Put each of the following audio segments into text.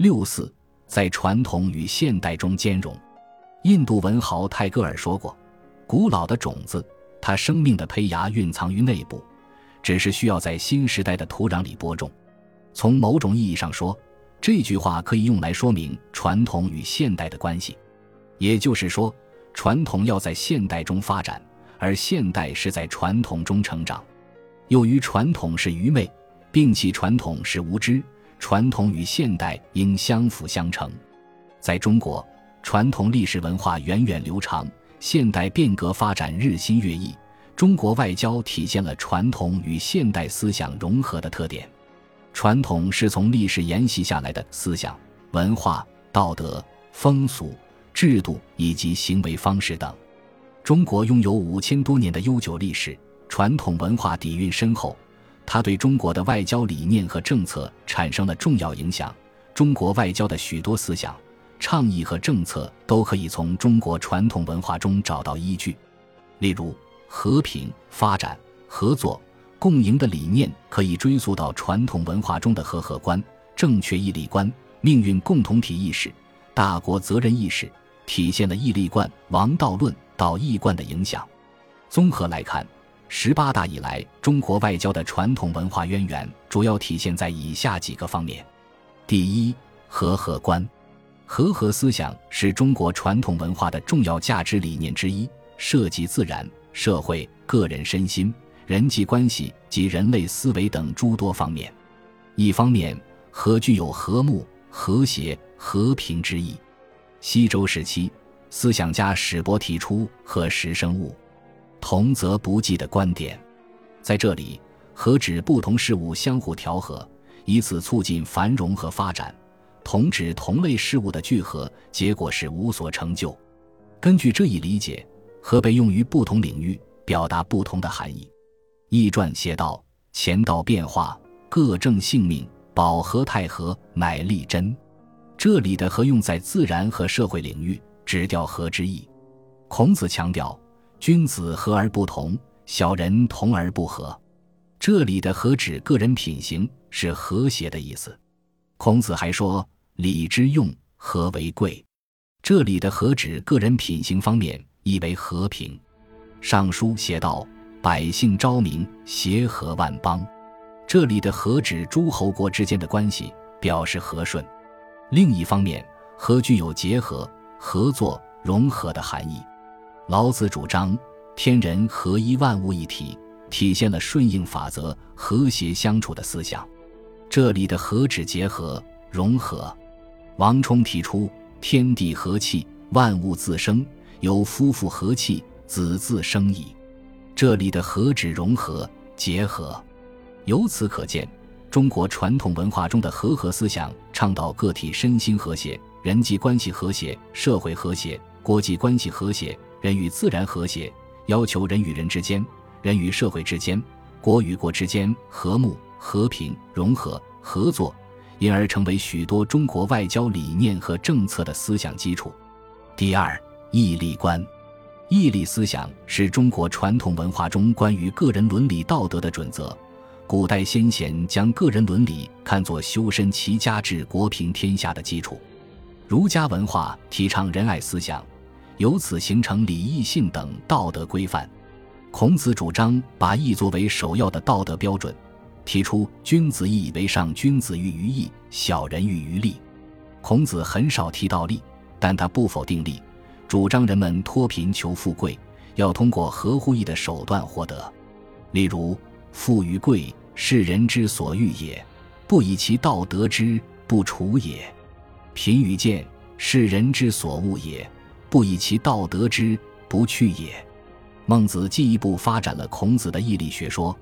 六四在传统与现代中兼容。印度文豪泰戈尔说过：“古老的种子，它生命的胚芽蕴藏于内部，只是需要在新时代的土壤里播种。”从某种意义上说，这句话可以用来说明传统与现代的关系。也就是说，传统要在现代中发展，而现代是在传统中成长。由于传统是愚昧，摒弃传统是无知，传统与现代应相辅相成。在中国。传统历史文化源远流长，现代变革发展日新月异。中国外交体现了传统与现代思想融合的特点。传统是从历史沿袭下来的思想、文化、道德、风俗、制度以及行为方式等。中国拥有五千多年的悠久历史，传统文化底蕴深厚，它对中国的外交理念和政策产生了重要影响。中国外交的许多思想。倡议和政策都可以从中国传统文化中找到依据，例如和平、发展、合作、共赢的理念可以追溯到传统文化中的和合观、正确义利观、命运共同体意识、大国责任意识，体现了义利观、王道论、道义观的影响。综合来看，十八大以来中国外交的传统文化渊源主要体现在以下几个方面：第一，和合观。和合思想是中国传统文化的重要价值理念之一，涉及自然、社会、个人身心、人际关系及人类思维等诸多方面。一方面，和具有和睦、和谐、和平之意。西周时期，思想家史伯提出“和时生物，同则不济”的观点，在这里，和指不同事物相互调和，以此促进繁荣和发展。同指同类事物的聚合，结果是无所成就。根据这一理解，和被用于不同领域，表达不同的含义。易传写道：“乾道变化，各正性命，保和泰和，乃立真。”这里的“和”用在自然和社会领域，指调和之意。孔子强调：“君子和而不同，小人同而不和。”这里的“和”指个人品行，是和谐的意思。孔子还说：“礼之用，和为贵。”这里的“和”指个人品行方面，意为和平。尚书写道：“百姓昭明，协和万邦。”这里的“和”指诸侯国之间的关系，表示和顺。另一方面，“和”具有结合、合作、融合的含义。老子主张天人合一，万物一体，体现了顺应法则、和谐相处的思想。这里的和指结合融合，王充提出天地和气，万物自生，有夫妇和气，子自生矣。这里的和指融合结合，由此可见，中国传统文化中的和合思想倡导个体身心和谐、人际关系和谐、社会和谐、国际关系和谐、人与自然和谐，要求人与人之间、人与社会之间、国与国之间和睦。和平、融合、合作，因而成为许多中国外交理念和政策的思想基础。第二，义利观，义利思想是中国传统文化中关于个人伦理道德的准则。古代先贤将个人伦理看作修身齐家治国平天下的基础。儒家文化提倡仁爱思想，由此形成礼义信等道德规范。孔子主张把义作为首要的道德标准。提出君子义为上，君子喻于义，小人喻于利。孔子很少提到利，但他不否定利，主张人们脱贫求富贵，要通过合乎义的手段获得。例如，富与贵，是人之所欲也，不以其道得之，不处也；贫与贱，是人之所恶也，不以其道得之，不去也。孟子进一步发展了孔子的义利学说。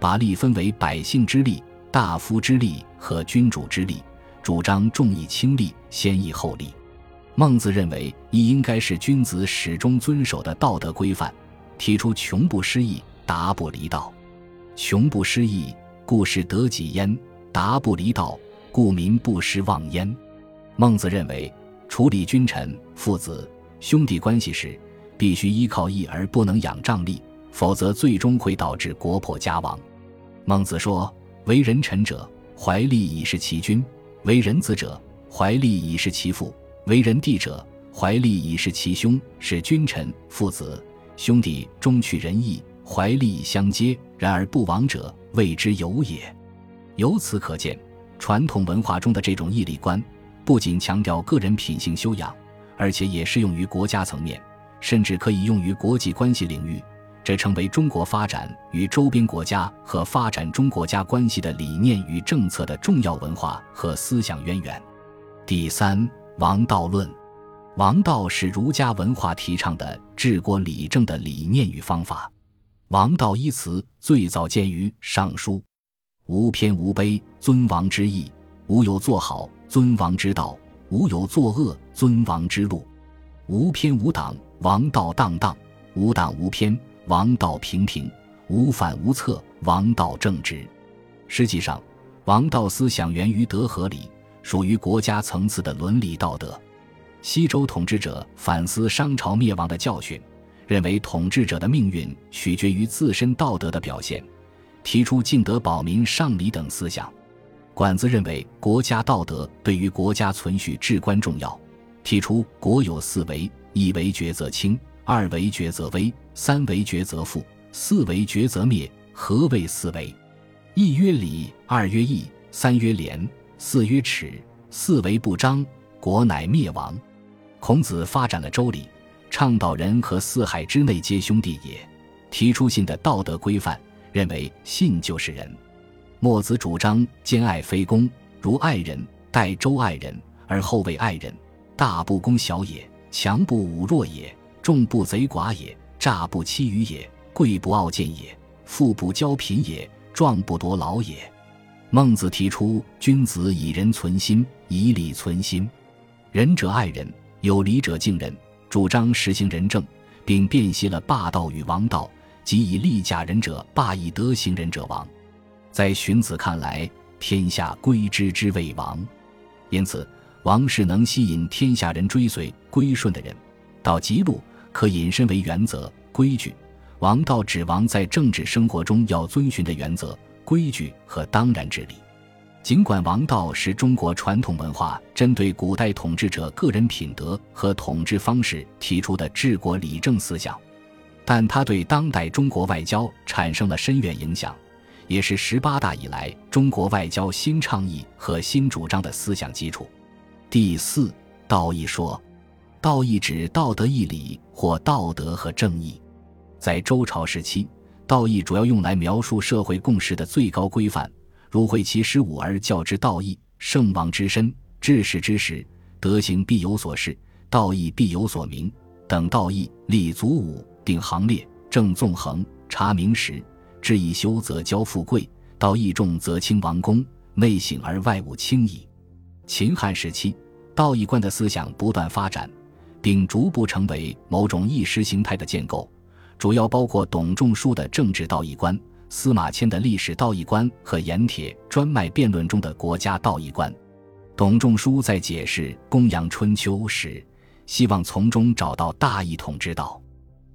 把利分为百姓之利、大夫之利和君主之利，主张重义轻利、先义后利。孟子认为义应该是君子始终遵守的道德规范，提出穷不失义、达不离道。穷不失义，故是得己焉；达不离道，故民不失望焉。孟子认为，处理君臣、父子、兄弟关系时，必须依靠义而不能仰仗利，否则最终会导致国破家亡。孟子说：“为人臣者，怀利以事其君；为人子者，怀利以事其父；为人弟者，怀利以事其兄。是君臣、父子、兄弟，终取仁义，怀利相接。然而不亡者，谓之有也。由此可见，传统文化中的这种义理观，不仅强调个人品性修养，而且也适用于国家层面，甚至可以用于国际关系领域。这成为中国发展与周边国家和发展中国家关系的理念与政策的重要文化和思想渊源。第三，王道论。王道是儒家文化提倡的治国理政的理念与方法。王道一词最早见于《尚书》，无偏无卑，尊王之义；无有作好，尊王之道；无有作恶，尊王之路。无偏无党，王道荡荡；无党无偏。王道平平，无反无侧；王道正直。实际上，王道思想源于德和礼，属于国家层次的伦理道德。西周统治者反思商朝灭亡的教训，认为统治者的命运取决于自身道德的表现，提出敬德保民、尚礼等思想。管子认为国家道德对于国家存续至关重要，提出国有四维：一为决则轻，二为决则危。三为决则富，四为决则灭。何谓四维？一曰礼，二曰义，三曰廉，四曰耻。四为不彰，国乃灭亡。孔子发展了周礼，倡导人和四海之内皆兄弟也，提出新的道德规范，认为信就是人。墨子主张兼爱非攻，如爱人，待周爱人，而后为爱人。大不攻小也，强不侮弱也，众不贼寡也。诈不欺愚也，贵不傲贱也，富不骄贫也，壮不夺劳也。孟子提出：君子以仁存心，以礼存心。仁者爱人，有礼者敬人，主张实行仁政，并辨析了霸道与王道，即以利假仁者霸，以德行仁者王。在荀子看来，天下归之之谓王，因此王是能吸引天下人追随归顺的人。到极路。可引申为原则、规矩、王道，指王在政治生活中要遵循的原则、规矩和当然之理。尽管王道是中国传统文化针对古代统治者个人品德和统治方式提出的治国理政思想，但它对当代中国外交产生了深远影响，也是十八大以来中国外交新倡议和新主张的思想基础。第四，道义说。道义指道德义理或道德和正义。在周朝时期，道义主要用来描述社会共识的最高规范，如会其十五而教之道义，圣王之身，治世之时，德行必有所事，道义必有所明等道义。立足武，定行列，正纵横，察明时，志以修则交富贵，道义重则轻王公，内省而外务轻矣。秦汉时期，道义观的思想不断发展。并逐步成为某种意识形态的建构，主要包括董仲舒的政治道义观、司马迁的历史道义观和盐铁专卖辩论中的国家道义观。董仲舒在解释《公羊春秋》时，希望从中找到大一统之道。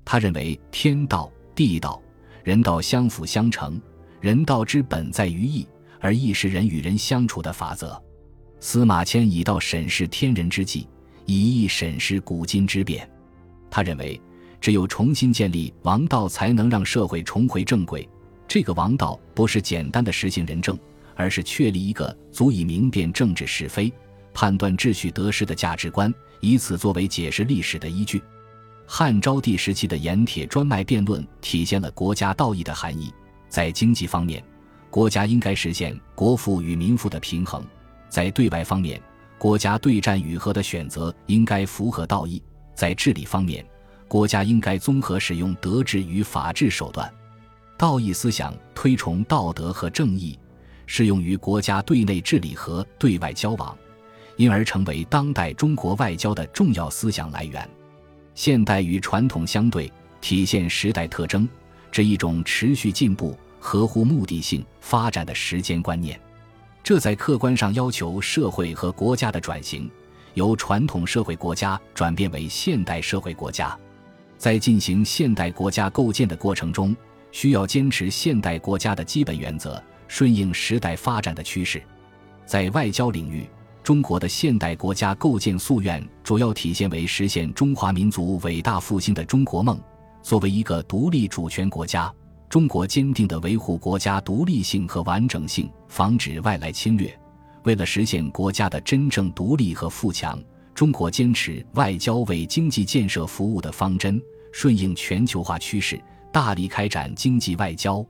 他认为天道、地道、人道相辅相成，人道之本在于义，而义是人与人相处的法则。司马迁以道审视天人之际。以义审视古今之变，他认为，只有重新建立王道，才能让社会重回正轨。这个王道不是简单的实行仁政，而是确立一个足以明辨政治是非、判断秩序得失的价值观，以此作为解释历史的依据。汉昭帝时期的盐铁专卖辩论体现了国家道义的含义。在经济方面，国家应该实现国富与民富的平衡；在对外方面，国家对战与和的选择应该符合道义，在治理方面，国家应该综合使用德治与法治手段。道义思想推崇道德和正义，适用于国家对内治理和对外交往，因而成为当代中国外交的重要思想来源。现代与传统相对，体现时代特征，这一种持续进步、合乎目的性发展的时间观念。这在客观上要求社会和国家的转型，由传统社会国家转变为现代社会国家。在进行现代国家构建的过程中，需要坚持现代国家的基本原则，顺应时代发展的趋势。在外交领域，中国的现代国家构建夙愿主要体现为实现中华民族伟大复兴的中国梦。作为一个独立主权国家，中国坚定地维护国家独立性和完整性，防止外来侵略。为了实现国家的真正独立和富强，中国坚持外交为经济建设服务的方针，顺应全球化趋势，大力开展经济外交，